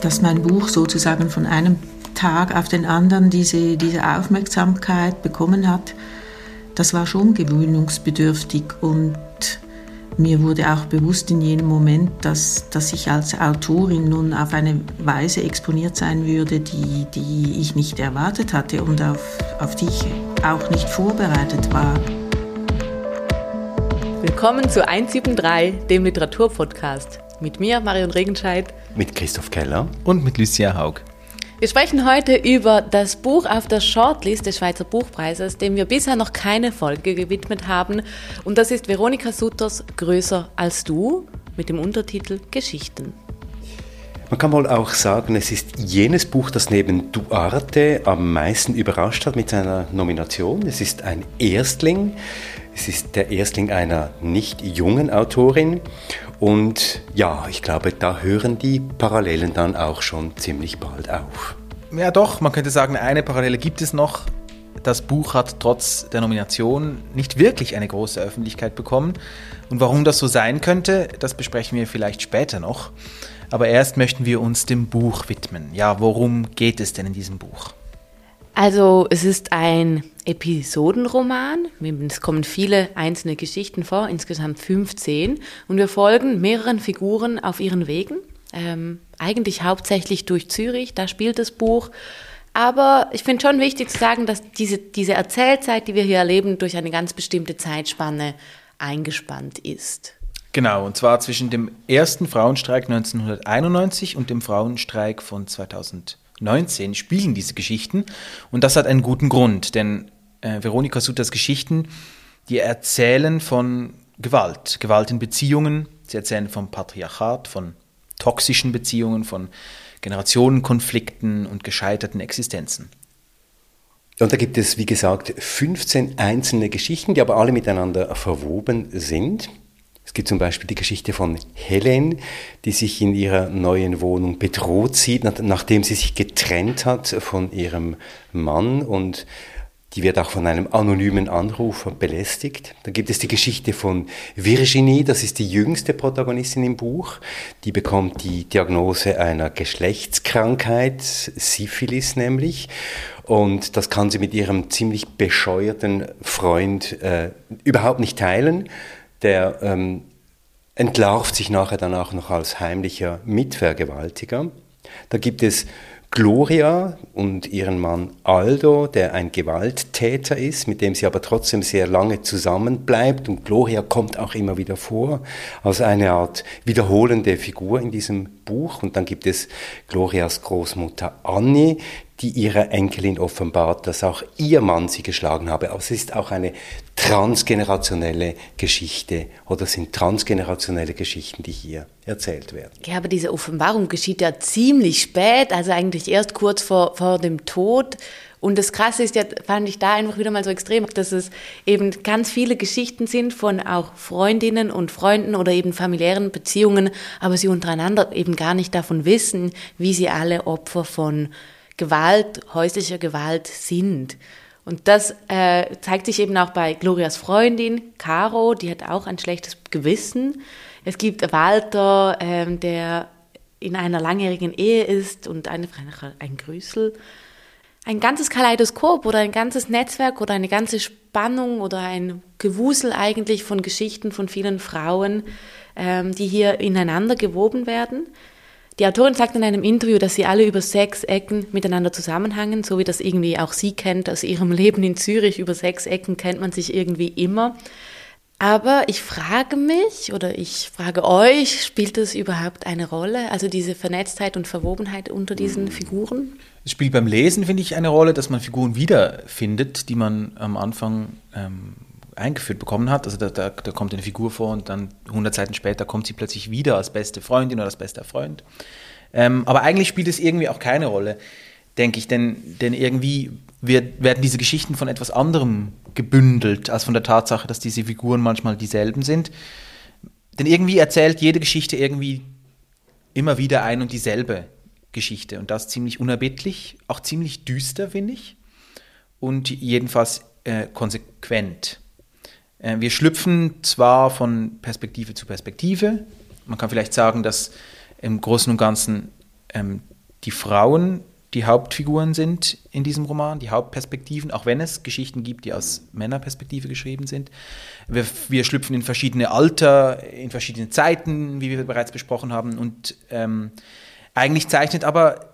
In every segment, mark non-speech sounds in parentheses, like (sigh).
dass mein Buch sozusagen von einem Tag auf den anderen diese, diese Aufmerksamkeit bekommen hat, das war schon gewöhnungsbedürftig und mir wurde auch bewusst in jenem Moment, dass, dass ich als Autorin nun auf eine Weise exponiert sein würde, die, die ich nicht erwartet hatte und auf, auf die ich auch nicht vorbereitet war. Willkommen zu 173, dem Literaturpodcast. Mit mir, Marion Regenscheid. Mit Christoph Keller. Und mit Lucia Haug. Wir sprechen heute über das Buch auf der Shortlist des Schweizer Buchpreises, dem wir bisher noch keine Folge gewidmet haben. Und das ist Veronika Sutters Größer als du mit dem Untertitel Geschichten. Man kann wohl auch sagen, es ist jenes Buch, das neben Duarte am meisten überrascht hat mit seiner Nomination. Es ist ein Erstling. Es ist der Erstling einer nicht jungen Autorin und ja, ich glaube, da hören die Parallelen dann auch schon ziemlich bald auf. Ja doch, man könnte sagen, eine Parallele gibt es noch. Das Buch hat trotz der Nomination nicht wirklich eine große Öffentlichkeit bekommen. Und warum das so sein könnte, das besprechen wir vielleicht später noch. Aber erst möchten wir uns dem Buch widmen. Ja, worum geht es denn in diesem Buch? Also es ist ein Episodenroman. Es kommen viele einzelne Geschichten vor, insgesamt 15. Und wir folgen mehreren Figuren auf ihren Wegen. Ähm, eigentlich hauptsächlich durch Zürich, da spielt das Buch. Aber ich finde schon wichtig zu sagen, dass diese, diese Erzählzeit, die wir hier erleben, durch eine ganz bestimmte Zeitspanne eingespannt ist. Genau, und zwar zwischen dem ersten Frauenstreik 1991 und dem Frauenstreik von 2000. 19 spielen diese Geschichten und das hat einen guten Grund, denn äh, Veronika Sutters Geschichten, die erzählen von Gewalt, Gewalt in Beziehungen, sie erzählen vom Patriarchat, von toxischen Beziehungen, von Generationenkonflikten und gescheiterten Existenzen. Und da gibt es, wie gesagt, 15 einzelne Geschichten, die aber alle miteinander verwoben sind. Es gibt zum Beispiel die Geschichte von Helen, die sich in ihrer neuen Wohnung bedroht sieht, nachdem sie sich getrennt hat von ihrem Mann und die wird auch von einem anonymen Anrufer belästigt. Dann gibt es die Geschichte von Virginie, das ist die jüngste Protagonistin im Buch. Die bekommt die Diagnose einer Geschlechtskrankheit, Syphilis nämlich. Und das kann sie mit ihrem ziemlich bescheuerten Freund äh, überhaupt nicht teilen der ähm, entlarvt sich nachher dann auch noch als heimlicher Mitvergewaltiger. Da gibt es Gloria und ihren Mann Aldo, der ein Gewalttäter ist, mit dem sie aber trotzdem sehr lange zusammenbleibt. Und Gloria kommt auch immer wieder vor als eine Art wiederholende Figur in diesem Buch. Und dann gibt es Glorias Großmutter Annie, die ihrer Enkelin offenbart, dass auch ihr Mann sie geschlagen habe. Aber es ist auch eine transgenerationelle Geschichte oder sind transgenerationelle Geschichten, die hier erzählt werden. Ja, aber diese Offenbarung geschieht ja ziemlich spät, also eigentlich erst kurz vor, vor dem Tod. Und das Krasse ist ja, fand ich da einfach wieder mal so extrem, dass es eben ganz viele Geschichten sind von auch Freundinnen und Freunden oder eben familiären Beziehungen, aber sie untereinander eben gar nicht davon wissen, wie sie alle Opfer von Gewalt, häuslicher Gewalt sind. Und das äh, zeigt sich eben auch bei Glorias Freundin, Caro, die hat auch ein schlechtes Gewissen. Es gibt Walter, ähm, der in einer langjährigen Ehe ist und eine, ein Grüßel. Ein ganzes Kaleidoskop oder ein ganzes Netzwerk oder eine ganze Spannung oder ein Gewusel eigentlich von Geschichten von vielen Frauen, ähm, die hier ineinander gewoben werden. Die Autorin sagt in einem Interview, dass sie alle über sechs Ecken miteinander zusammenhängen, so wie das irgendwie auch sie kennt aus ihrem (laughs) Leben in Zürich. Über sechs Ecken kennt man sich irgendwie immer. Aber ich frage mich oder ich frage euch, spielt das überhaupt eine Rolle? Also diese Vernetztheit und Verwobenheit unter diesen Figuren? Es spielt beim Lesen, finde ich, eine Rolle, dass man Figuren wiederfindet, die man am Anfang ähm, eingeführt bekommen hat. Also da, da, da, kommt eine Figur vor und dann 100 Seiten später kommt sie plötzlich wieder als beste Freundin oder als bester Freund. Ähm, aber eigentlich spielt es irgendwie auch keine Rolle, denke ich, denn, denn irgendwie wird, werden diese Geschichten von etwas anderem gebündelt, als von der Tatsache, dass diese Figuren manchmal dieselben sind. Denn irgendwie erzählt jede Geschichte irgendwie immer wieder ein und dieselbe Geschichte und das ziemlich unerbittlich, auch ziemlich düster, finde ich, und jedenfalls äh, konsequent. Äh, wir schlüpfen zwar von Perspektive zu Perspektive. Man kann vielleicht sagen, dass im Großen und Ganzen ähm, die Frauen die Hauptfiguren sind in diesem Roman, die Hauptperspektiven, auch wenn es Geschichten gibt, die aus Männerperspektive geschrieben sind. Wir, wir schlüpfen in verschiedene Alter, in verschiedene Zeiten, wie wir bereits besprochen haben. Und ähm, eigentlich zeichnet aber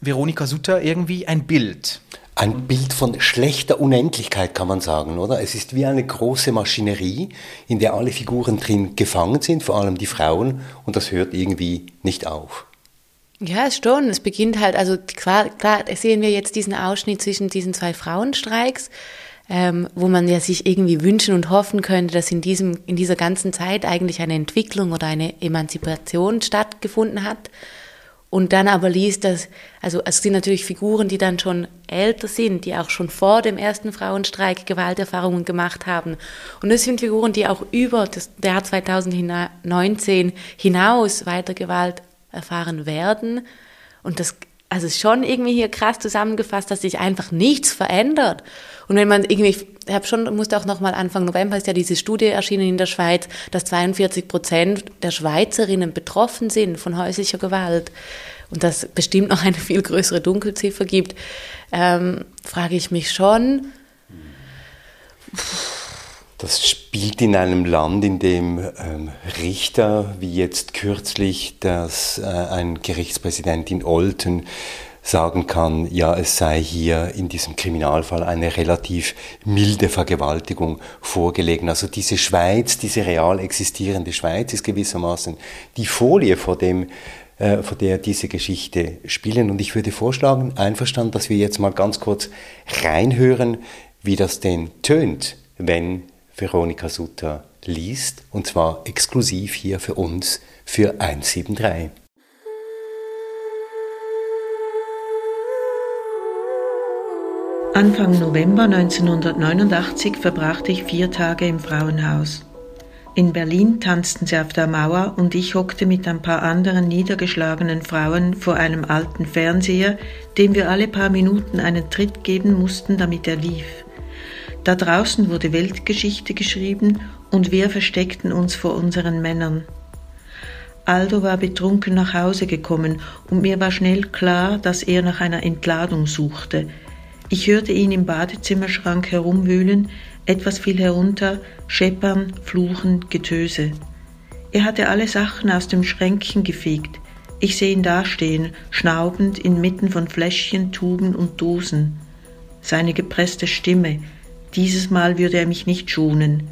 Veronika Sutter irgendwie ein Bild. Ein Bild von schlechter Unendlichkeit kann man sagen, oder? Es ist wie eine große Maschinerie, in der alle Figuren drin gefangen sind, vor allem die Frauen, und das hört irgendwie nicht auf. Ja, schon. Es beginnt halt, also klar, klar sehen wir jetzt diesen Ausschnitt zwischen diesen zwei Frauenstreiks, ähm, wo man ja sich irgendwie wünschen und hoffen könnte, dass in diesem, in dieser ganzen Zeit eigentlich eine Entwicklung oder eine Emanzipation stattgefunden hat. Und dann aber liest das, also es sind natürlich Figuren, die dann schon älter sind, die auch schon vor dem ersten Frauenstreik Gewalterfahrungen gemacht haben. Und es sind Figuren, die auch über das Jahr 2019 hinaus weiter Gewalt erfahren werden. Und das also ist schon irgendwie hier krass zusammengefasst, dass sich einfach nichts verändert. Und wenn man irgendwie, ich habe schon, musste auch nochmal Anfang November ist ja diese Studie erschienen in der Schweiz, dass 42 Prozent der Schweizerinnen betroffen sind von häuslicher Gewalt und das bestimmt noch eine viel größere Dunkelziffer gibt, ähm, frage ich mich schon. Das spielt in einem Land, in dem ähm, Richter, wie jetzt kürzlich, dass äh, ein Gerichtspräsident in Olten sagen kann, ja, es sei hier in diesem Kriminalfall eine relativ milde Vergewaltigung vorgelegen. Also diese Schweiz, diese real existierende Schweiz ist gewissermaßen die Folie, vor dem äh, vor der diese Geschichte spielen. Und ich würde vorschlagen, einverstanden, dass wir jetzt mal ganz kurz reinhören, wie das denn tönt, wenn Veronika Sutter liest, und zwar exklusiv hier für uns für 173. Anfang November 1989 verbrachte ich vier Tage im Frauenhaus. In Berlin tanzten sie auf der Mauer und ich hockte mit ein paar anderen niedergeschlagenen Frauen vor einem alten Fernseher, dem wir alle paar Minuten einen Tritt geben mussten, damit er lief. Da draußen wurde Weltgeschichte geschrieben und wir versteckten uns vor unseren Männern. Aldo war betrunken nach Hause gekommen und mir war schnell klar, dass er nach einer Entladung suchte. Ich hörte ihn im Badezimmerschrank herumwühlen, etwas fiel herunter, scheppern, fluchen, Getöse. Er hatte alle Sachen aus dem Schränkchen gefegt. Ich sehe ihn dastehen, schnaubend inmitten von Fläschchen, Tuben und Dosen. Seine gepresste Stimme, dieses Mal würde er mich nicht schonen.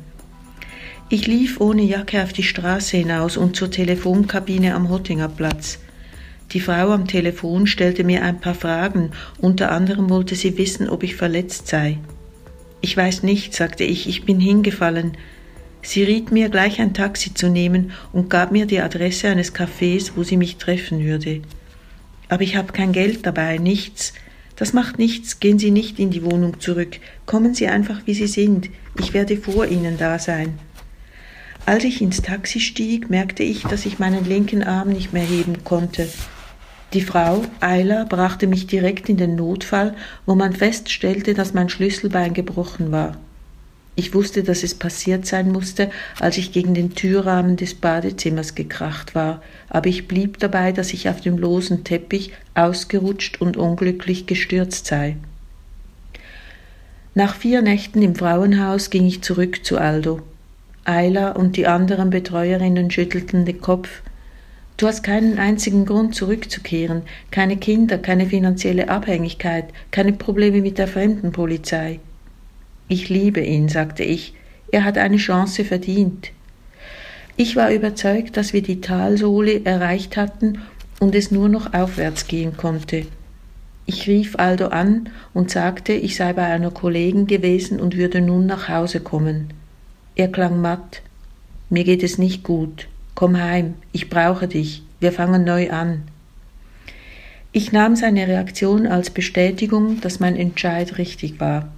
Ich lief ohne Jacke auf die Straße hinaus und zur Telefonkabine am Hottinger Platz. Die Frau am Telefon stellte mir ein paar Fragen, unter anderem wollte sie wissen, ob ich verletzt sei. Ich weiß nicht, sagte ich, ich bin hingefallen. Sie riet mir, gleich ein Taxi zu nehmen und gab mir die Adresse eines Cafés, wo sie mich treffen würde. Aber ich habe kein Geld dabei, nichts. Das macht nichts, gehen Sie nicht in die Wohnung zurück, kommen Sie einfach, wie Sie sind, ich werde vor Ihnen da sein. Als ich ins Taxi stieg, merkte ich, dass ich meinen linken Arm nicht mehr heben konnte. Die Frau, Eiler, brachte mich direkt in den Notfall, wo man feststellte, dass mein Schlüsselbein gebrochen war. Ich wusste, dass es passiert sein musste, als ich gegen den Türrahmen des Badezimmers gekracht war, aber ich blieb dabei, dass ich auf dem losen Teppich ausgerutscht und unglücklich gestürzt sei. Nach vier Nächten im Frauenhaus ging ich zurück zu Aldo. Ayla und die anderen Betreuerinnen schüttelten den Kopf. Du hast keinen einzigen Grund zurückzukehren, keine Kinder, keine finanzielle Abhängigkeit, keine Probleme mit der Fremdenpolizei. Ich liebe ihn, sagte ich, er hat eine Chance verdient. Ich war überzeugt, dass wir die Talsohle erreicht hatten und es nur noch aufwärts gehen konnte. Ich rief Aldo an und sagte, ich sei bei einer Kollegin gewesen und würde nun nach Hause kommen. Er klang matt. Mir geht es nicht gut. Komm heim, ich brauche dich. Wir fangen neu an. Ich nahm seine Reaktion als Bestätigung, dass mein Entscheid richtig war.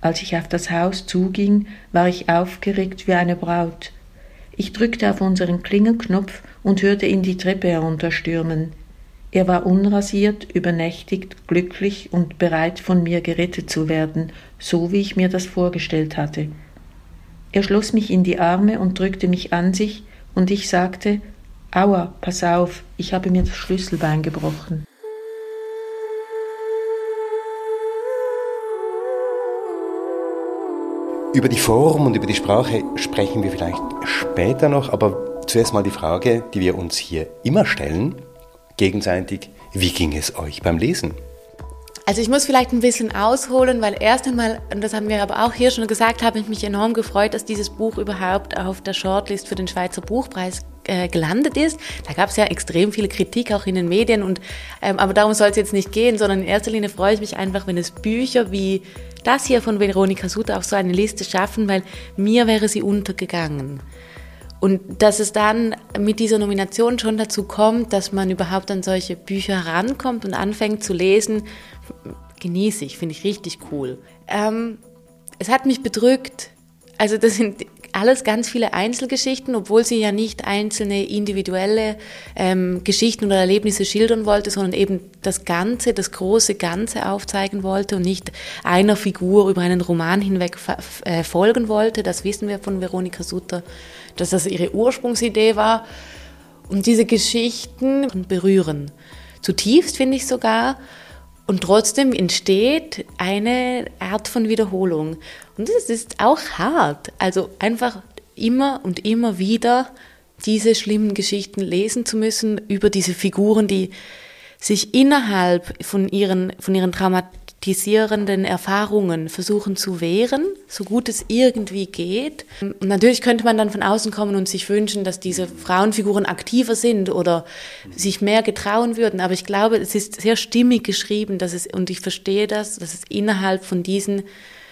Als ich auf das Haus zuging, war ich aufgeregt wie eine Braut. Ich drückte auf unseren Klingelknopf und hörte ihn die Treppe herunterstürmen. Er war unrasiert, übernächtigt, glücklich und bereit, von mir gerettet zu werden, so wie ich mir das vorgestellt hatte. Er schloss mich in die Arme und drückte mich an sich, und ich sagte Aua, pass auf, ich habe mir das Schlüsselbein gebrochen. Über die Form und über die Sprache sprechen wir vielleicht später noch, aber zuerst mal die Frage, die wir uns hier immer stellen, gegenseitig, wie ging es euch beim Lesen? Also ich muss vielleicht ein bisschen ausholen, weil erst einmal, und das haben wir aber auch hier schon gesagt, habe ich mich enorm gefreut, dass dieses Buch überhaupt auf der Shortlist für den Schweizer Buchpreis äh, gelandet ist. Da gab es ja extrem viele Kritik auch in den Medien und ähm, aber darum soll es jetzt nicht gehen, sondern in erster Linie freue ich mich einfach, wenn es Bücher wie das hier von Veronika Suter auf so eine Liste schaffen, weil mir wäre sie untergegangen. Und dass es dann mit dieser Nomination schon dazu kommt, dass man überhaupt an solche Bücher herankommt und anfängt zu lesen, genieße ich, finde ich richtig cool. Ähm, es hat mich bedrückt. Also das sind alles ganz viele Einzelgeschichten, obwohl sie ja nicht einzelne individuelle ähm, Geschichten oder Erlebnisse schildern wollte, sondern eben das Ganze, das große Ganze aufzeigen wollte und nicht einer Figur über einen Roman hinweg äh, folgen wollte. Das wissen wir von Veronika Sutter, dass das ihre Ursprungsidee war. Und diese Geschichten berühren. Zutiefst finde ich sogar. Und trotzdem entsteht eine Art von Wiederholung. Und das ist auch hart. Also einfach immer und immer wieder diese schlimmen Geschichten lesen zu müssen über diese Figuren, die sich innerhalb von ihren, von ihren traumatisierenden Erfahrungen versuchen zu wehren, so gut es irgendwie geht. Und natürlich könnte man dann von außen kommen und sich wünschen, dass diese Frauenfiguren aktiver sind oder sich mehr getrauen würden. Aber ich glaube, es ist sehr stimmig geschrieben, dass es, und ich verstehe das, dass es innerhalb von diesen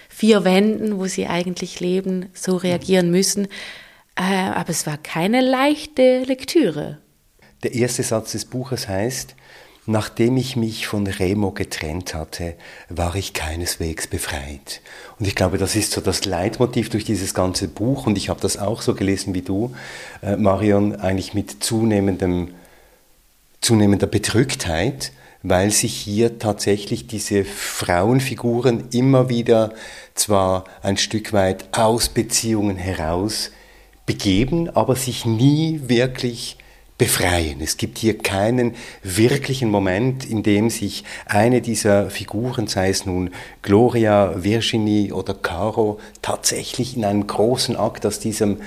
vier Wänden, wo sie eigentlich leben, so reagieren müssen. Äh, aber es war keine leichte Lektüre. Der erste Satz des Buches heißt, nachdem ich mich von Remo getrennt hatte, war ich keineswegs befreit. Und ich glaube, das ist so das Leitmotiv durch dieses ganze Buch. Und ich habe das auch so gelesen wie du, äh, Marion, eigentlich mit zunehmendem, zunehmender Bedrücktheit, weil sich hier tatsächlich diese Frauenfiguren immer wieder zwar ein Stück weit aus Beziehungen heraus begeben, aber sich nie wirklich befreien. Es gibt hier keinen wirklichen Moment, in dem sich eine dieser Figuren, sei es nun Gloria, Virginie oder Caro, tatsächlich in einem großen Akt aus diesem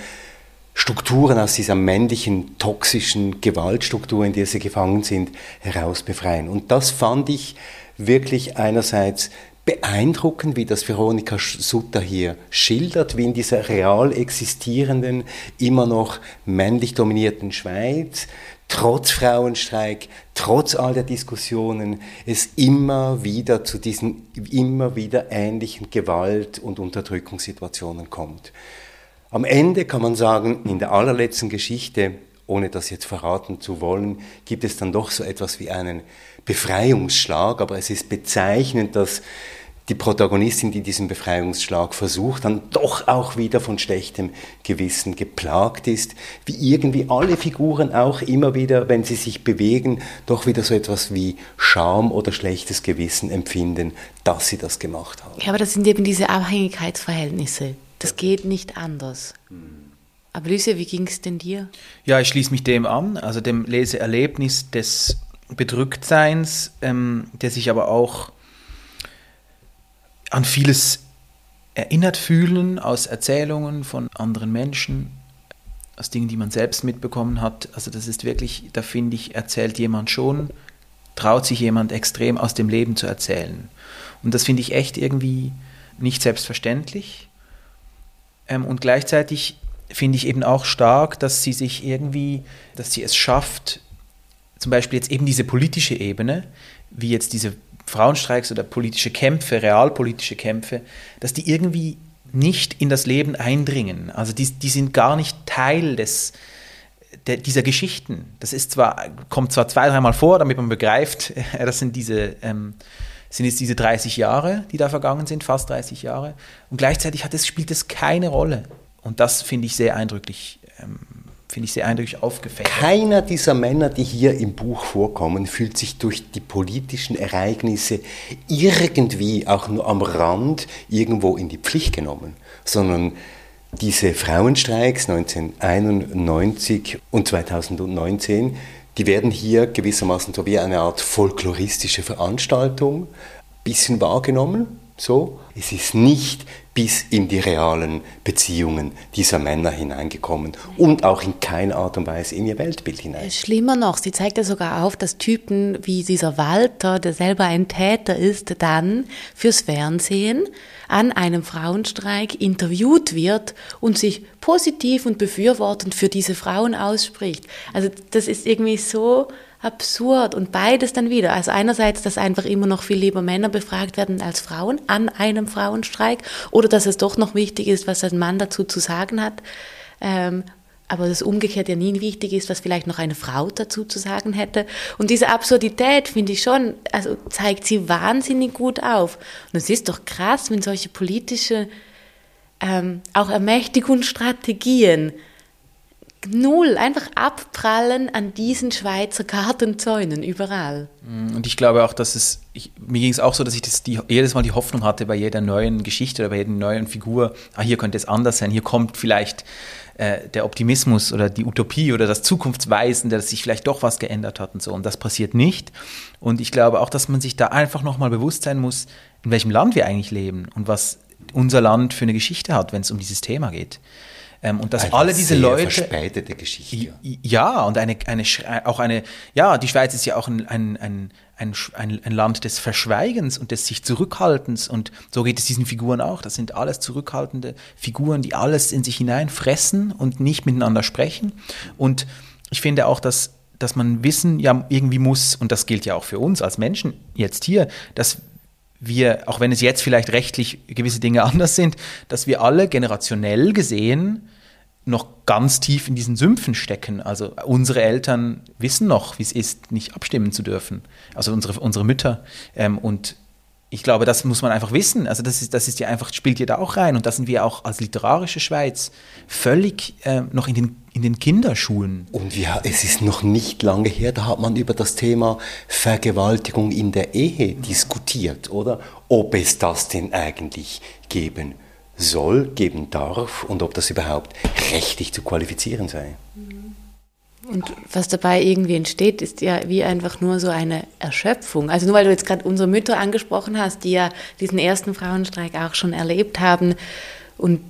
Strukturen, aus dieser männlichen, toxischen Gewaltstruktur, in der sie gefangen sind, heraus befreien. Und das fand ich wirklich einerseits beeindruckend, wie das Veronika Sutter hier schildert, wie in dieser real existierenden, immer noch männlich dominierten Schweiz, trotz Frauenstreik, trotz all der Diskussionen, es immer wieder zu diesen immer wieder ähnlichen Gewalt- und Unterdrückungssituationen kommt. Am Ende kann man sagen, in der allerletzten Geschichte, ohne das jetzt verraten zu wollen, gibt es dann doch so etwas wie einen Befreiungsschlag, aber es ist bezeichnend, dass die Protagonistin, die diesen Befreiungsschlag versucht, dann doch auch wieder von schlechtem Gewissen geplagt ist, wie irgendwie alle Figuren auch immer wieder, wenn sie sich bewegen, doch wieder so etwas wie Scham oder schlechtes Gewissen empfinden, dass sie das gemacht haben. Ja, aber das sind eben diese Abhängigkeitsverhältnisse, das geht nicht anders. Aber Lucia, wie ging es denn dir? Ja, ich schließe mich dem an, also dem Leseerlebnis des Bedrücktseins, ähm, der sich aber auch an vieles erinnert fühlen aus Erzählungen von anderen Menschen, aus Dingen, die man selbst mitbekommen hat. Also das ist wirklich, da finde ich, erzählt jemand schon, traut sich jemand extrem aus dem Leben zu erzählen. Und das finde ich echt irgendwie nicht selbstverständlich. Ähm, und gleichzeitig finde ich eben auch stark, dass sie sich irgendwie, dass sie es schafft, zum Beispiel jetzt eben diese politische Ebene, wie jetzt diese Frauenstreiks oder politische Kämpfe, realpolitische Kämpfe, dass die irgendwie nicht in das Leben eindringen. Also die, die sind gar nicht Teil des, der, dieser Geschichten. Das ist zwar, kommt zwar zwei, dreimal vor, damit man begreift, (laughs) das sind diese, ähm, sind jetzt diese 30 Jahre, die da vergangen sind, fast 30 Jahre. Und gleichzeitig hat es, spielt es keine Rolle. Und das finde ich sehr eindrücklich, ähm, finde ich sehr eindrücklich aufgefächert. Keiner dieser Männer, die hier im Buch vorkommen, fühlt sich durch die politischen Ereignisse irgendwie auch nur am Rand irgendwo in die Pflicht genommen, sondern Diese Frauenstreiks 1991 und 2019, die werden hier gewissermaßen so wie eine Art folkloristische Veranstaltung bisschen wahrgenommen. So, es ist nicht bis in die realen Beziehungen dieser Männer hineingekommen und auch in keiner Art und Weise in ihr Weltbild hinein. Schlimmer noch, sie zeigt ja sogar auf, dass Typen wie dieser Walter, der selber ein Täter ist, dann fürs Fernsehen an einem Frauenstreik interviewt wird und sich positiv und befürwortend für diese Frauen ausspricht. Also das ist irgendwie so absurd und beides dann wieder. Also einerseits, dass einfach immer noch viel lieber Männer befragt werden als Frauen an einem Frauenstreik oder dass es doch noch wichtig ist, was ein Mann dazu zu sagen hat. Ähm, aber das umgekehrt ja nie wichtig ist, was vielleicht noch eine Frau dazu zu sagen hätte. Und diese Absurdität finde ich schon, also zeigt sie wahnsinnig gut auf. Und es ist doch krass, wenn solche politische ähm, auch Ermächtigungsstrategien null, einfach abprallen an diesen Schweizer Gartenzäunen überall. Mm, und ich glaube auch, dass es, ich, mir ging es auch so, dass ich das die, jedes Mal die Hoffnung hatte bei jeder neuen Geschichte oder bei jeder neuen Figur, ah, hier könnte es anders sein, hier kommt vielleicht äh, der Optimismus oder die Utopie oder das Zukunftsweisende, dass sich vielleicht doch was geändert hat und so. Und das passiert nicht. Und ich glaube auch, dass man sich da einfach nochmal bewusst sein muss, in welchem Land wir eigentlich leben und was unser Land für eine Geschichte hat, wenn es um dieses Thema geht. Ähm, und dass eine alle diese Leute. Verspätete Geschichte. Ja, und eine, eine, auch eine, ja, die Schweiz ist ja auch ein, ein, ein, ein, ein Land des Verschweigens und des sich Zurückhaltens. Und so geht es diesen Figuren auch. Das sind alles zurückhaltende Figuren, die alles in sich hineinfressen und nicht miteinander sprechen. Und ich finde auch, dass dass man wissen ja irgendwie muss, und das gilt ja auch für uns als Menschen jetzt hier, dass wir, auch wenn es jetzt vielleicht rechtlich gewisse Dinge (laughs) anders sind, dass wir alle generationell gesehen noch ganz tief in diesen Sümpfen stecken. Also unsere Eltern wissen noch, wie es ist, nicht abstimmen zu dürfen. Also unsere, unsere Mütter. Ähm, und ich glaube, das muss man einfach wissen. Also das ist, das ist ja einfach, spielt ja da auch rein. Und da sind wir auch als literarische Schweiz völlig äh, noch in den, in den Kinderschulen. Und ja, es ist noch nicht lange her, da hat man über das Thema Vergewaltigung in der Ehe diskutiert, oder? Ob es das denn eigentlich geben soll, geben darf und ob das überhaupt rechtlich zu qualifizieren sei. Und was dabei irgendwie entsteht, ist ja wie einfach nur so eine Erschöpfung. Also nur weil du jetzt gerade unsere Mütter angesprochen hast, die ja diesen ersten Frauenstreik auch schon erlebt haben und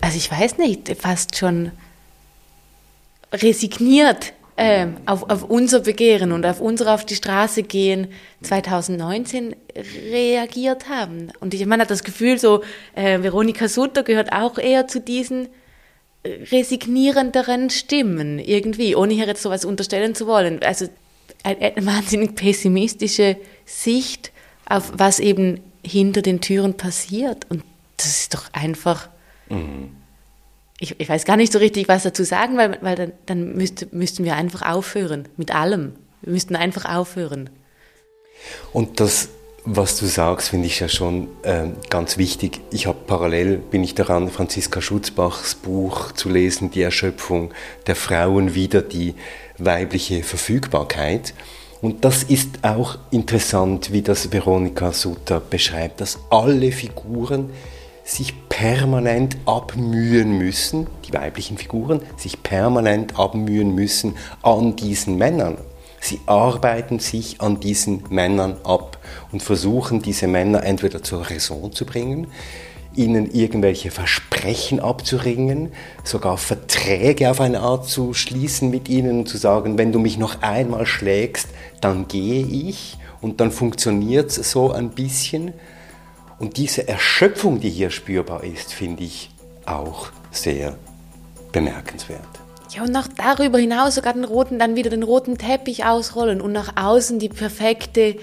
also ich weiß nicht, fast schon resigniert äh, auf, auf unser Begehren und auf unser auf die Straße gehen 2019 reagiert haben. Und ich meine, das Gefühl so, äh, Veronika Sutter gehört auch eher zu diesen resignierenderen Stimmen irgendwie, ohne hier jetzt sowas unterstellen zu wollen. Also eine, eine wahnsinnig pessimistische Sicht auf was eben hinter den Türen passiert. Und das ist doch einfach. Mhm. Ich, ich, weiß gar nicht so richtig, was dazu sagen, weil, weil dann, dann müsste, müssten wir einfach aufhören mit allem. Wir müssten einfach aufhören. Und das was du sagst, finde ich ja schon äh, ganz wichtig. Ich habe parallel, bin ich daran, Franziska Schutzbachs Buch zu lesen, Die Erschöpfung der Frauen wieder die weibliche Verfügbarkeit. Und das ist auch interessant, wie das Veronika Sutter beschreibt, dass alle Figuren sich permanent abmühen müssen, die weiblichen Figuren sich permanent abmühen müssen an diesen Männern. Sie arbeiten sich an diesen Männern ab und versuchen, diese Männer entweder zur Raison zu bringen, ihnen irgendwelche Versprechen abzuringen, sogar Verträge auf eine Art zu schließen mit ihnen und zu sagen, wenn du mich noch einmal schlägst, dann gehe ich und dann funktioniert es so ein bisschen. Und diese Erschöpfung, die hier spürbar ist, finde ich auch sehr bemerkenswert. Ja, und noch darüber hinaus sogar den roten, dann wieder den roten Teppich ausrollen und nach außen die perfekte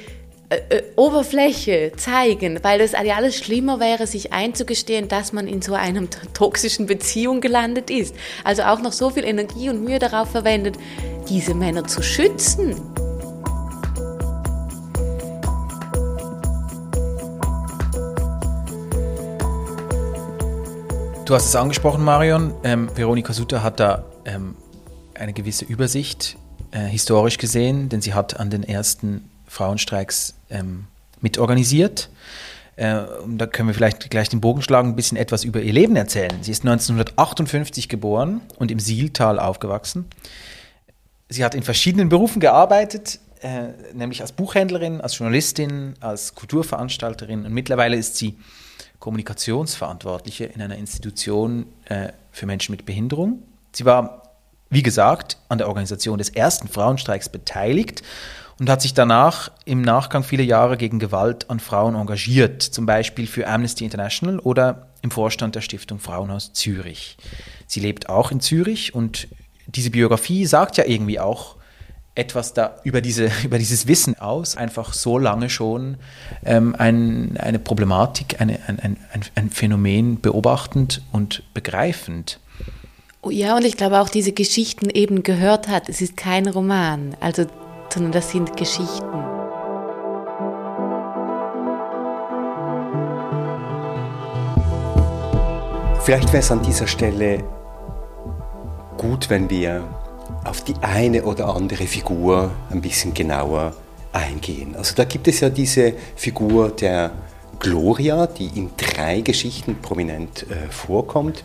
äh, äh, Oberfläche zeigen, weil das alles schlimmer wäre, sich einzugestehen, dass man in so einer (laughs) toxischen Beziehung gelandet ist. Also auch noch so viel Energie und Mühe darauf verwendet, diese Männer zu schützen. Du hast es angesprochen, Marion. Ähm, Veronika Sutter hat da ähm, eine gewisse Übersicht äh, historisch gesehen, denn sie hat an den ersten Frauenstreiks ähm, mitorganisiert. Äh, da können wir vielleicht gleich den Bogen schlagen, ein bisschen etwas über ihr Leben erzählen. Sie ist 1958 geboren und im Sieltal aufgewachsen. Sie hat in verschiedenen Berufen gearbeitet, äh, nämlich als Buchhändlerin, als Journalistin, als Kulturveranstalterin und mittlerweile ist sie Kommunikationsverantwortliche in einer Institution äh, für Menschen mit Behinderung. Sie war, wie gesagt, an der Organisation des ersten Frauenstreiks beteiligt und hat sich danach im Nachgang viele Jahre gegen Gewalt an Frauen engagiert, zum Beispiel für Amnesty International oder im Vorstand der Stiftung Frauenhaus Zürich. Sie lebt auch in Zürich und diese Biografie sagt ja irgendwie auch etwas da über, diese, (laughs) über dieses Wissen aus, einfach so lange schon ähm, ein, eine Problematik, eine, ein, ein, ein Phänomen beobachtend und begreifend. Oh ja, und ich glaube auch diese Geschichten eben gehört hat. Es ist kein Roman, also, sondern das sind Geschichten. Vielleicht wäre es an dieser Stelle gut, wenn wir auf die eine oder andere Figur ein bisschen genauer eingehen. Also da gibt es ja diese Figur der Gloria, die in drei Geschichten prominent äh, vorkommt.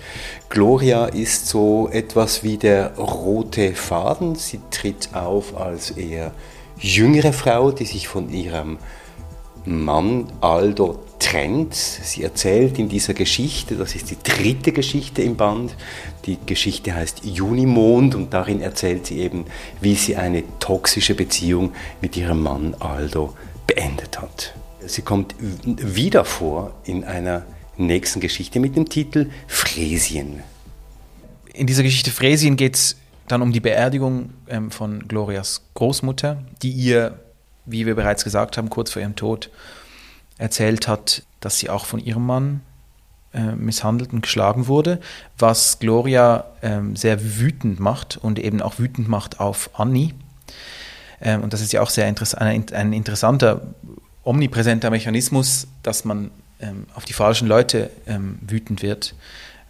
Gloria ist so etwas wie der rote Faden. Sie tritt auf als eher jüngere Frau, die sich von ihrem Mann Aldo trennt. Sie erzählt in dieser Geschichte, das ist die dritte Geschichte im Band, die Geschichte heißt Junimond und darin erzählt sie eben, wie sie eine toxische Beziehung mit ihrem Mann Aldo beendet hat. Sie kommt wieder vor in einer nächsten Geschichte mit dem Titel Fräsien. In dieser Geschichte Fräsien geht es dann um die Beerdigung ähm, von Glorias Großmutter, die ihr, wie wir bereits gesagt haben, kurz vor ihrem Tod erzählt hat, dass sie auch von ihrem Mann äh, misshandelt und geschlagen wurde, was Gloria ähm, sehr wütend macht und eben auch wütend macht auf Annie. Ähm, und das ist ja auch sehr ein, interessanter, omnipräsenter Mechanismus, dass man ähm, auf die falschen Leute ähm, wütend wird,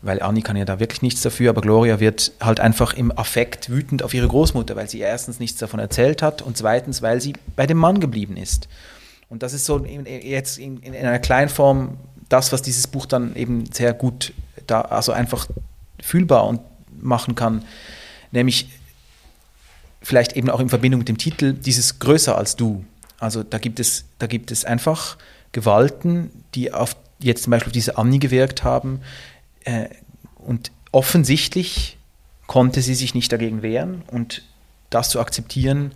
weil Annie kann ja da wirklich nichts dafür, aber Gloria wird halt einfach im Affekt wütend auf ihre Großmutter, weil sie erstens nichts davon erzählt hat und zweitens, weil sie bei dem Mann geblieben ist. Und das ist so jetzt in, in einer kleinen Form das, was dieses Buch dann eben sehr gut da, also einfach fühlbar und machen kann, nämlich vielleicht eben auch in Verbindung mit dem Titel, dieses größer als du. Also da gibt es, da gibt es einfach Gewalten, die auf jetzt zum Beispiel auf diese Annie gewirkt haben. Äh, und offensichtlich konnte sie sich nicht dagegen wehren und das zu akzeptieren,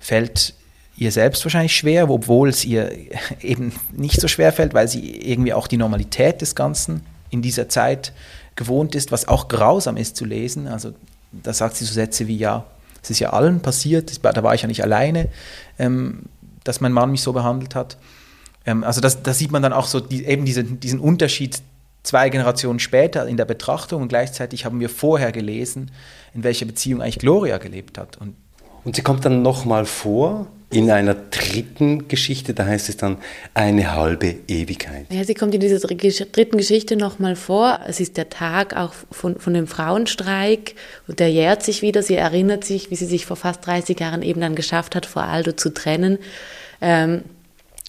fällt ihr selbst wahrscheinlich schwer, obwohl es ihr (laughs) eben nicht so schwer fällt, weil sie irgendwie auch die Normalität des Ganzen in dieser Zeit gewohnt ist, was auch grausam ist zu lesen. Also da sagt sie so Sätze wie, ja, es ist ja allen passiert, da war ich ja nicht alleine, ähm, dass mein Mann mich so behandelt hat. Ähm, also das, da sieht man dann auch so die, eben diese, diesen Unterschied zwei Generationen später in der Betrachtung und gleichzeitig haben wir vorher gelesen, in welcher Beziehung eigentlich Gloria gelebt hat. Und, und sie kommt dann nochmal vor in einer dritten Geschichte, da heißt es dann eine halbe Ewigkeit. Ja, sie kommt in dieser dritten Geschichte nochmal vor. Es ist der Tag auch von, von dem Frauenstreik und der jährt sich wieder. Sie erinnert sich, wie sie sich vor fast 30 Jahren eben dann geschafft hat, vor Aldo zu trennen. Ähm,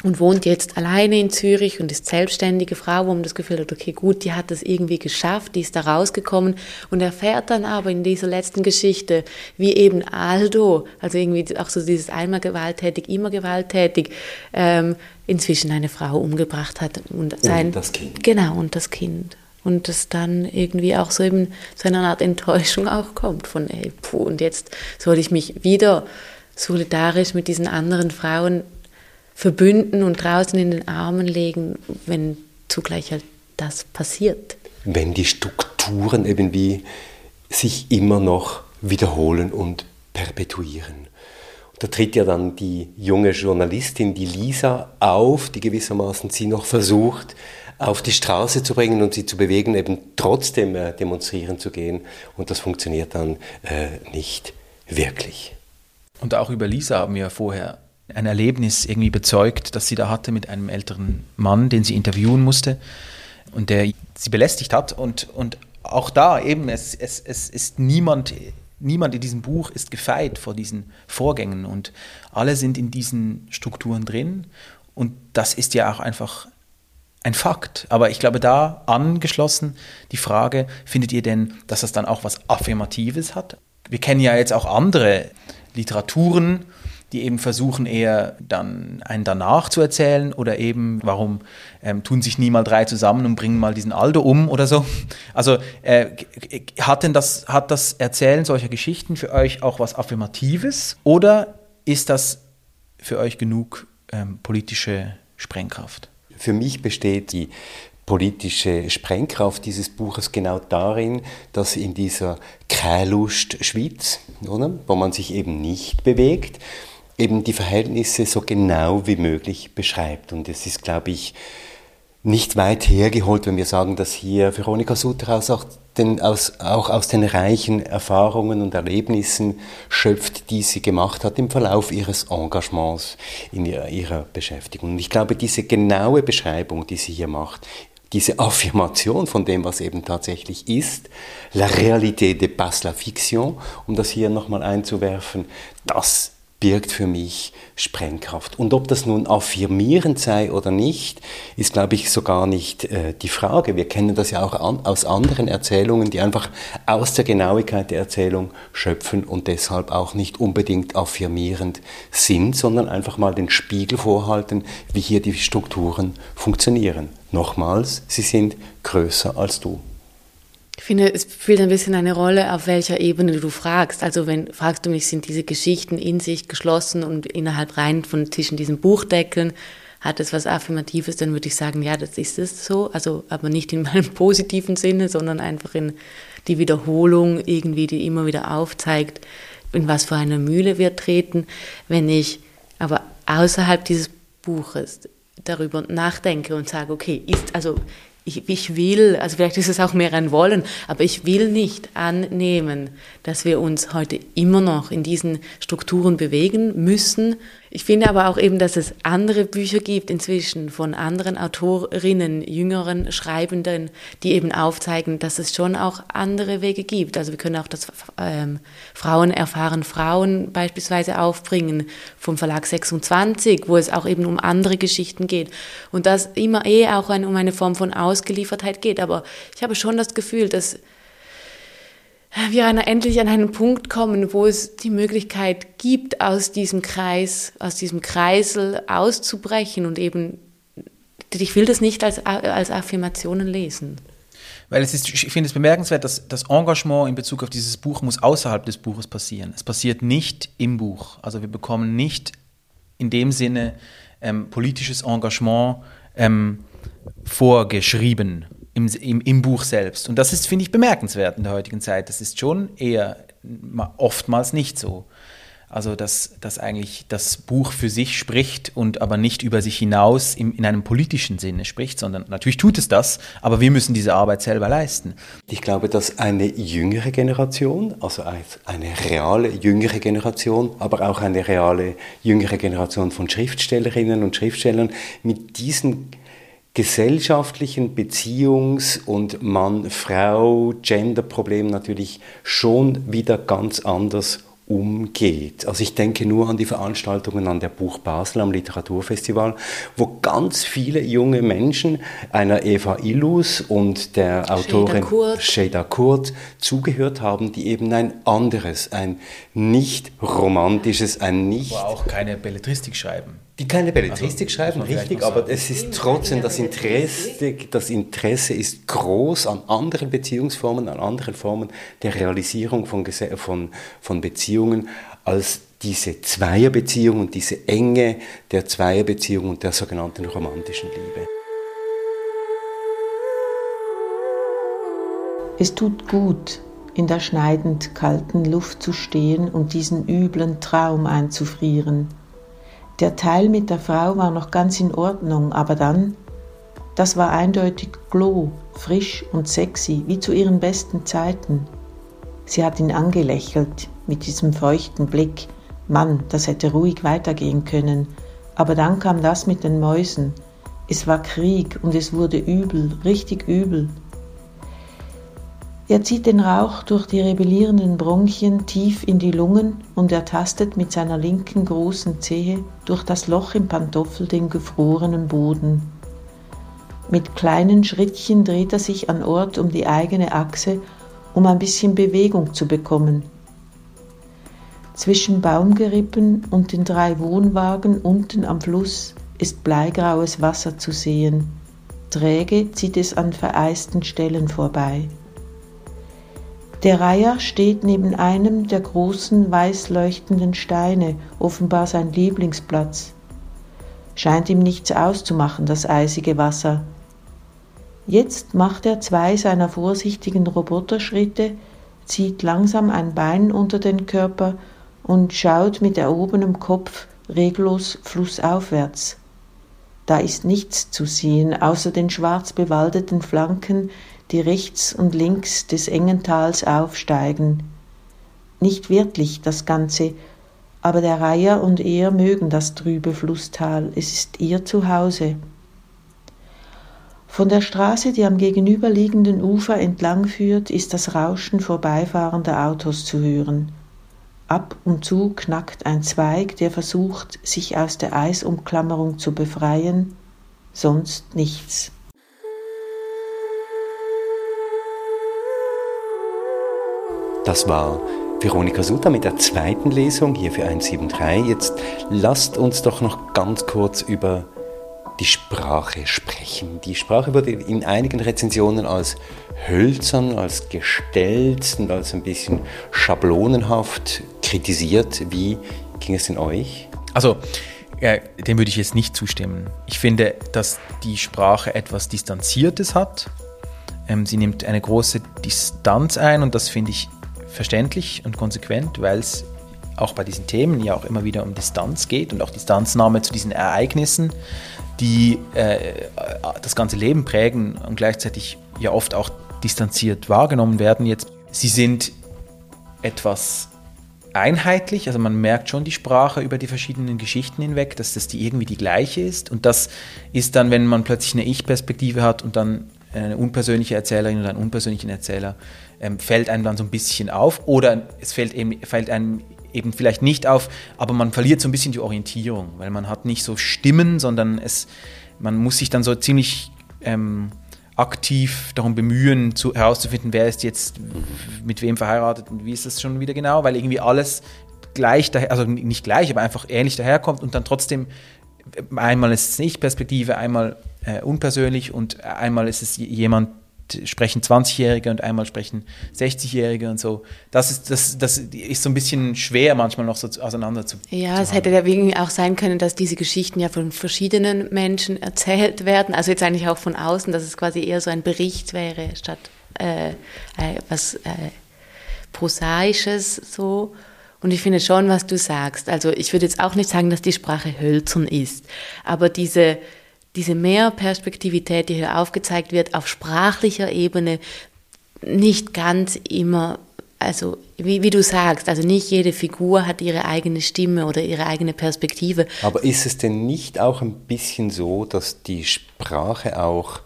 und wohnt jetzt alleine in Zürich und ist selbstständige Frau, wo man das Gefühl hat, okay, gut, die hat das irgendwie geschafft, die ist da rausgekommen und erfährt dann aber in dieser letzten Geschichte, wie eben Aldo, also irgendwie auch so dieses einmal gewalttätig, immer gewalttätig, ähm, inzwischen eine Frau umgebracht hat und sein und das Kind. Genau und das Kind und das dann irgendwie auch so eben zu einer Art Enttäuschung auch kommt von ey, puh, und jetzt soll ich mich wieder solidarisch mit diesen anderen Frauen verbünden und draußen in den Armen legen, wenn zugleich halt das passiert. Wenn die Strukturen irgendwie sich immer noch wiederholen und perpetuieren. Und da tritt ja dann die junge Journalistin, die Lisa, auf, die gewissermaßen sie noch versucht, auf die Straße zu bringen und sie zu bewegen, eben trotzdem äh, demonstrieren zu gehen. Und das funktioniert dann äh, nicht wirklich. Und auch über Lisa haben wir vorher ein Erlebnis irgendwie bezeugt, das sie da hatte mit einem älteren Mann, den sie interviewen musste und der sie belästigt hat. Und, und auch da eben, es, es, es ist niemand, niemand in diesem Buch ist gefeit vor diesen Vorgängen und alle sind in diesen Strukturen drin. Und das ist ja auch einfach ein Fakt. Aber ich glaube, da angeschlossen die Frage, findet ihr denn, dass das dann auch was Affirmatives hat? Wir kennen ja jetzt auch andere Literaturen, die eben versuchen eher dann einen danach zu erzählen oder eben, warum ähm, tun sich nie mal drei zusammen und bringen mal diesen Aldo um oder so. Also äh, hat denn das, hat das Erzählen solcher Geschichten für euch auch was Affirmatives oder ist das für euch genug ähm, politische Sprengkraft? Für mich besteht die politische Sprengkraft dieses Buches genau darin, dass in dieser Kehlust-Schweiz, wo man sich eben nicht bewegt, eben die Verhältnisse so genau wie möglich beschreibt. Und es ist, glaube ich, nicht weit hergeholt, wenn wir sagen, dass hier Veronika Suterhaus auch, den, aus, auch aus den reichen Erfahrungen und Erlebnissen schöpft, die sie gemacht hat im Verlauf ihres Engagements in ihrer, ihrer Beschäftigung. Und ich glaube, diese genaue Beschreibung, die sie hier macht, diese Affirmation von dem, was eben tatsächlich ist, la réalité dépasse la fiction, um das hier nochmal einzuwerfen, das birgt für mich Sprengkraft. Und ob das nun affirmierend sei oder nicht, ist, glaube ich, so gar nicht äh, die Frage. Wir kennen das ja auch an, aus anderen Erzählungen, die einfach aus der Genauigkeit der Erzählung schöpfen und deshalb auch nicht unbedingt affirmierend sind, sondern einfach mal den Spiegel vorhalten, wie hier die Strukturen funktionieren. Nochmals, sie sind größer als du. Ich finde, es spielt ein bisschen eine Rolle, auf welcher Ebene du fragst. Also wenn fragst du mich, sind diese Geschichten in sich geschlossen und innerhalb rein von zwischen diesen Buchdeckeln, hat es was Affirmatives, dann würde ich sagen, ja, das ist es so. Also aber nicht in (laughs) meinem positiven Sinne, sondern einfach in die Wiederholung irgendwie, die immer wieder aufzeigt, in was für eine Mühle wir treten. Wenn ich aber außerhalb dieses Buches darüber nachdenke und sage, okay, ist also ich, ich will, also vielleicht ist es auch mehr ein Wollen, aber ich will nicht annehmen, dass wir uns heute immer noch in diesen Strukturen bewegen müssen. Ich finde aber auch eben, dass es andere Bücher gibt inzwischen von anderen Autorinnen, jüngeren Schreibenden, die eben aufzeigen, dass es schon auch andere Wege gibt. Also wir können auch das ähm, Frauen erfahren Frauen beispielsweise aufbringen vom Verlag 26, wo es auch eben um andere Geschichten geht. Und das immer eh auch ein, um eine Form von Ausgeliefertheit geht. Aber ich habe schon das Gefühl, dass wir endlich an einen Punkt kommen, wo es die Möglichkeit gibt, aus diesem Kreis, aus diesem Kreisel auszubrechen und eben, ich will das nicht als, als Affirmationen lesen. Weil es ist, ich finde es bemerkenswert, dass das Engagement in Bezug auf dieses Buch muss außerhalb des Buches passieren. Es passiert nicht im Buch. Also wir bekommen nicht in dem Sinne ähm, politisches Engagement ähm, vorgeschrieben im, im, im Buch selbst. Und das ist, finde ich, bemerkenswert in der heutigen Zeit. Das ist schon eher oftmals nicht so. Also, dass, dass eigentlich das Buch für sich spricht und aber nicht über sich hinaus im, in einem politischen Sinne spricht, sondern natürlich tut es das, aber wir müssen diese Arbeit selber leisten. Ich glaube, dass eine jüngere Generation, also eine reale jüngere Generation, aber auch eine reale jüngere Generation von Schriftstellerinnen und Schriftstellern mit diesen gesellschaftlichen Beziehungs- und Mann-Frau-Gender-Problem natürlich schon wieder ganz anders umgeht. Also ich denke nur an die Veranstaltungen an der Buch Basel am Literaturfestival, wo ganz viele junge Menschen einer Eva Illus und der Autorin Sheda Kurt zugehört haben, die eben ein anderes, ein nicht romantisches, ein nicht... Aber auch keine Belletristik schreiben. Die keine Belletristik also, schreiben, richtig, aber es ist trotzdem das Interesse, das Interesse ist groß an anderen Beziehungsformen, an anderen Formen der Realisierung von, von, von Beziehungen als diese Zweierbeziehung und diese Enge der Zweierbeziehung und der sogenannten romantischen Liebe. Es tut gut, in der schneidend kalten Luft zu stehen und diesen üblen Traum einzufrieren der Teil mit der Frau war noch ganz in Ordnung, aber dann, das war eindeutig Glow, frisch und sexy, wie zu ihren besten Zeiten. Sie hat ihn angelächelt mit diesem feuchten Blick. Mann, das hätte ruhig weitergehen können. Aber dann kam das mit den Mäusen. Es war Krieg und es wurde übel, richtig übel. Er zieht den Rauch durch die rebellierenden Bronchien tief in die Lungen und er tastet mit seiner linken großen Zehe durch das Loch im Pantoffel den gefrorenen Boden. Mit kleinen Schrittchen dreht er sich an Ort um die eigene Achse, um ein bisschen Bewegung zu bekommen. Zwischen Baumgerippen und den drei Wohnwagen unten am Fluss ist bleigraues Wasser zu sehen. Träge zieht es an vereisten Stellen vorbei. Der Reiher steht neben einem der großen weiß leuchtenden Steine, offenbar sein Lieblingsplatz. Scheint ihm nichts auszumachen, das eisige Wasser. Jetzt macht er zwei seiner vorsichtigen Roboterschritte, zieht langsam ein Bein unter den Körper und schaut mit erhobenem Kopf reglos flussaufwärts. Da ist nichts zu sehen, außer den schwarz bewaldeten Flanken, die rechts und links des engen Tals aufsteigen. Nicht wirklich das Ganze, aber der Reiher und er mögen das trübe Flusstal, es ist ihr Zuhause. Von der Straße, die am gegenüberliegenden Ufer entlang führt, ist das Rauschen vorbeifahrender Autos zu hören. Ab und zu knackt ein Zweig, der versucht, sich aus der Eisumklammerung zu befreien, sonst nichts. Das war Veronika Suter mit der zweiten Lesung hier für 173. Jetzt lasst uns doch noch ganz kurz über die Sprache sprechen. Die Sprache wurde in einigen Rezensionen als hölzern, als gestellt und als ein bisschen schablonenhaft kritisiert. Wie ging es denn euch? Also, ja, dem würde ich jetzt nicht zustimmen. Ich finde, dass die Sprache etwas Distanziertes hat. Ähm, sie nimmt eine große Distanz ein und das finde ich verständlich und konsequent, weil es auch bei diesen Themen ja auch immer wieder um Distanz geht und auch Distanznahme zu diesen Ereignissen die äh, das ganze Leben prägen und gleichzeitig ja oft auch distanziert wahrgenommen werden. Jetzt, sie sind etwas einheitlich, also man merkt schon die Sprache über die verschiedenen Geschichten hinweg, dass das die irgendwie die gleiche ist. Und das ist dann, wenn man plötzlich eine Ich-Perspektive hat und dann eine unpersönliche Erzählerin oder einen unpersönlichen Erzähler, ähm, fällt einem dann so ein bisschen auf. Oder es fällt, eben, fällt einem eben vielleicht nicht auf, aber man verliert so ein bisschen die Orientierung, weil man hat nicht so Stimmen, sondern es, man muss sich dann so ziemlich ähm, aktiv darum bemühen, zu, herauszufinden, wer ist jetzt mit wem verheiratet und wie ist das schon wieder genau, weil irgendwie alles gleich daher, also nicht gleich, aber einfach ähnlich daherkommt und dann trotzdem einmal ist es nicht Perspektive, einmal äh, unpersönlich und einmal ist es jemand, sprechen 20-Jährige und einmal sprechen 60-Jährige und so. Das ist, das, das ist so ein bisschen schwer manchmal noch so auseinander zu Ja, es hätte ja auch sein können, dass diese Geschichten ja von verschiedenen Menschen erzählt werden. Also jetzt eigentlich auch von außen, dass es quasi eher so ein Bericht wäre, statt äh, äh, was äh, Prosaisches so. Und ich finde schon, was du sagst. Also ich würde jetzt auch nicht sagen, dass die Sprache hölzern ist, aber diese diese Mehrperspektivität, die hier aufgezeigt wird, auf sprachlicher Ebene nicht ganz immer, also wie, wie, du sagst, also nicht jede Figur hat ihre eigene Stimme oder ihre eigene Perspektive. Aber ist es denn nicht auch ein bisschen so, dass die Sprache auch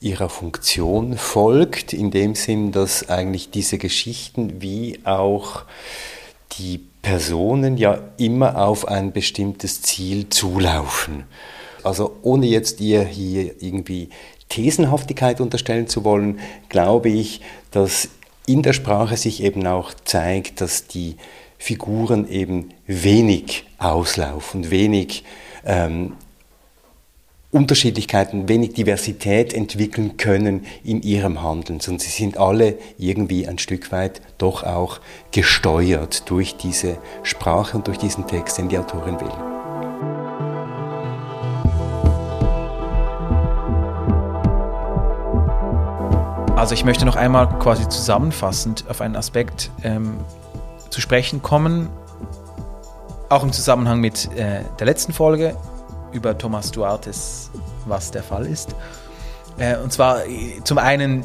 ihrer Funktion folgt, in dem Sinn, dass eigentlich diese Geschichten wie auch die Personen ja immer auf ein bestimmtes Ziel zulaufen? Also ohne jetzt ihr hier irgendwie Thesenhaftigkeit unterstellen zu wollen, glaube ich, dass in der Sprache sich eben auch zeigt, dass die Figuren eben wenig auslaufen, wenig ähm, Unterschiedlichkeiten, wenig Diversität entwickeln können in ihrem Handeln, sondern sie sind alle irgendwie ein Stück weit doch auch gesteuert durch diese Sprache und durch diesen Text, den die Autorin will. Also ich möchte noch einmal quasi zusammenfassend auf einen Aspekt ähm, zu sprechen kommen, auch im Zusammenhang mit äh, der letzten Folge über Thomas Duartes, was der Fall ist. Äh, und zwar äh, zum einen,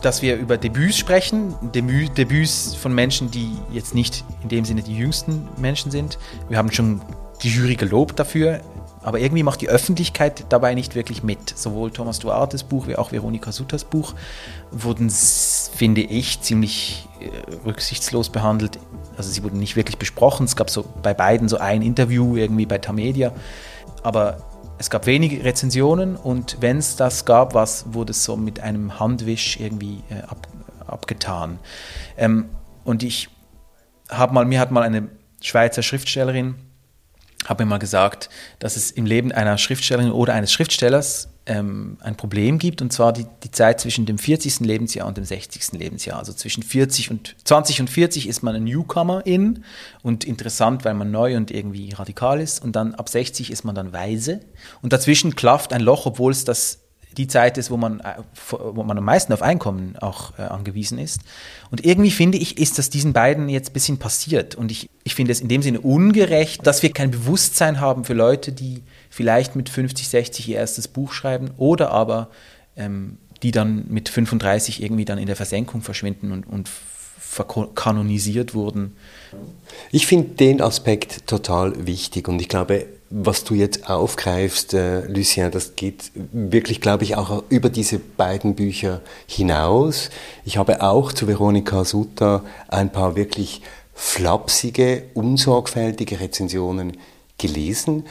dass wir über Debüts sprechen, Debü Debüts von Menschen, die jetzt nicht in dem Sinne die jüngsten Menschen sind. Wir haben schon die Jury gelobt dafür, aber irgendwie macht die Öffentlichkeit dabei nicht wirklich mit. Sowohl Thomas Duartes Buch wie auch Veronika Sutters Buch wurden, finde ich, ziemlich äh, rücksichtslos behandelt. Also sie wurden nicht wirklich besprochen. Es gab so bei beiden so ein Interview irgendwie bei Tamedia. Aber es gab wenige Rezensionen und wenn es das gab, was, wurde so mit einem Handwisch irgendwie äh, ab, abgetan. Ähm, und ich habe mal, mir hat mal eine Schweizer Schriftstellerin, habe mal gesagt, dass es im Leben einer Schriftstellerin oder eines Schriftstellers ähm, ein Problem gibt, und zwar die, die Zeit zwischen dem 40. Lebensjahr und dem 60. Lebensjahr. Also zwischen 40 und 20 und 40 ist man ein Newcomer in und interessant, weil man neu und irgendwie radikal ist. Und dann ab 60 ist man dann weise. Und dazwischen klafft ein Loch, obwohl es das die Zeit ist, wo man, äh, wo man am meisten auf Einkommen auch äh, angewiesen ist. Und irgendwie finde ich, ist das diesen beiden jetzt ein bisschen passiert. Und ich, ich finde es in dem Sinne ungerecht, dass wir kein Bewusstsein haben für Leute, die vielleicht mit 50, 60 ihr erstes Buch schreiben oder aber ähm, die dann mit 35 irgendwie dann in der Versenkung verschwinden und, und verkanonisiert wurden. Ich finde den Aspekt total wichtig und ich glaube, was du jetzt aufgreifst, äh, Lucien, das geht wirklich, glaube ich, auch über diese beiden Bücher hinaus. Ich habe auch zu Veronika Sutter ein paar wirklich flapsige, unsorgfältige Rezensionen gelesen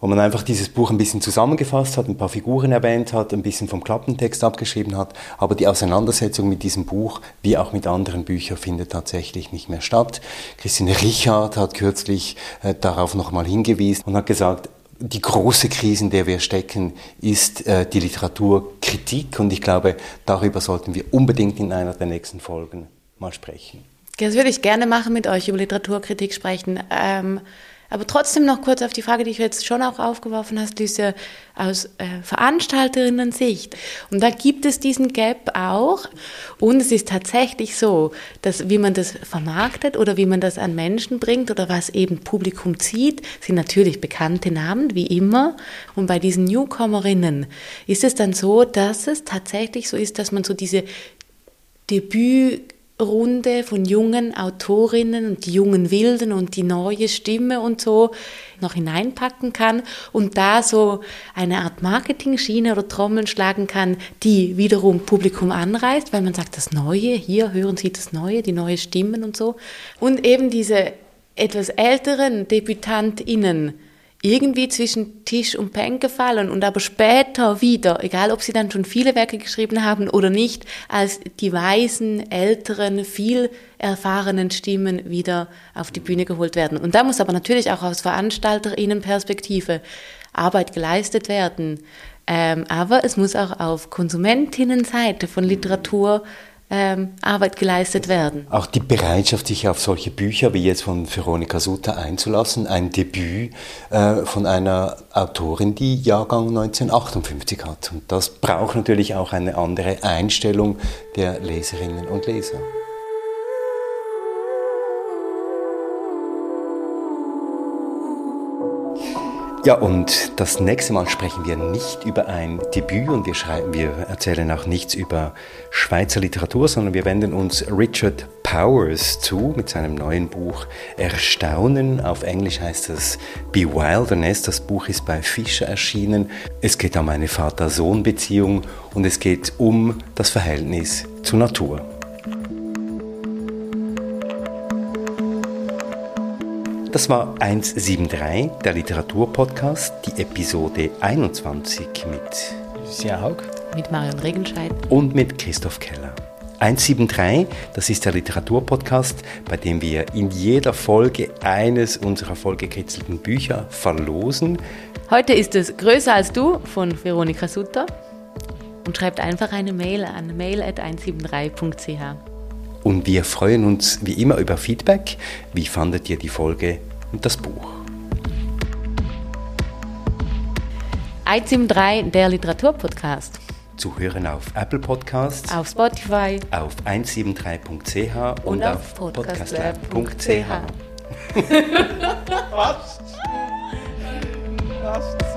wo man einfach dieses Buch ein bisschen zusammengefasst hat, ein paar Figuren erwähnt hat, ein bisschen vom Klappentext abgeschrieben hat, aber die Auseinandersetzung mit diesem Buch, wie auch mit anderen Büchern, findet tatsächlich nicht mehr statt. Christine Richard hat kürzlich äh, darauf nochmal hingewiesen und hat gesagt, die große Krise, in der wir stecken, ist äh, die Literaturkritik und ich glaube, darüber sollten wir unbedingt in einer der nächsten Folgen mal sprechen. Das würde ich gerne machen, mit euch über Literaturkritik sprechen. Ähm aber trotzdem noch kurz auf die Frage, die ich jetzt schon auch aufgeworfen hast, Lise, aus äh, Veranstalterinnen-Sicht. Und da gibt es diesen Gap auch. Und es ist tatsächlich so, dass wie man das vermarktet oder wie man das an Menschen bringt oder was eben Publikum zieht, sind natürlich bekannte Namen, wie immer. Und bei diesen Newcomerinnen ist es dann so, dass es tatsächlich so ist, dass man so diese Debüt Runde von jungen Autorinnen und die jungen Wilden und die neue Stimme und so noch hineinpacken kann und da so eine Art Marketing-Schiene oder Trommeln schlagen kann, die wiederum Publikum anreißt, weil man sagt, das Neue, hier hören Sie das Neue, die neue Stimmen und so. Und eben diese etwas älteren DebütantInnen, irgendwie zwischen Tisch und Bänke fallen und aber später wieder, egal ob sie dann schon viele Werke geschrieben haben oder nicht, als die weisen, älteren, viel erfahrenen Stimmen wieder auf die Bühne geholt werden. Und da muss aber natürlich auch aus Veranstalterinnenperspektive Arbeit geleistet werden. Ähm, aber es muss auch auf Konsumentinnenseite von Literatur ähm, Arbeit geleistet werden. Auch die Bereitschaft, sich auf solche Bücher wie jetzt von Veronika Sutter einzulassen, ein Debüt äh, von einer Autorin, die Jahrgang 1958 hat. Und das braucht natürlich auch eine andere Einstellung der Leserinnen und Leser. Ja, und das nächste Mal sprechen wir nicht über ein Debüt und wir, schreiben, wir erzählen auch nichts über Schweizer Literatur, sondern wir wenden uns Richard Powers zu mit seinem neuen Buch Erstaunen. Auf Englisch heißt es Bewilderness. Das Buch ist bei Fischer erschienen. Es geht um eine Vater-Sohn-Beziehung und es geht um das Verhältnis zur Natur. Das war 173, der Literaturpodcast, die Episode 21 mit Lucia Haug, mit Marion Regenscheid und mit Christoph Keller. 173, das ist der Literaturpodcast, bei dem wir in jeder Folge eines unserer vollgekritzelten Bücher verlosen. Heute ist es Größer als du von Veronika Sutter und schreibt einfach eine Mail an mail.173.ch. Und wir freuen uns wie immer über Feedback. Wie fandet ihr die Folge und das Buch? 173, der Literaturpodcast. Zu hören auf Apple Podcasts, auf Spotify, auf 173.ch und, und auf podcastlab.ch. Was? Was?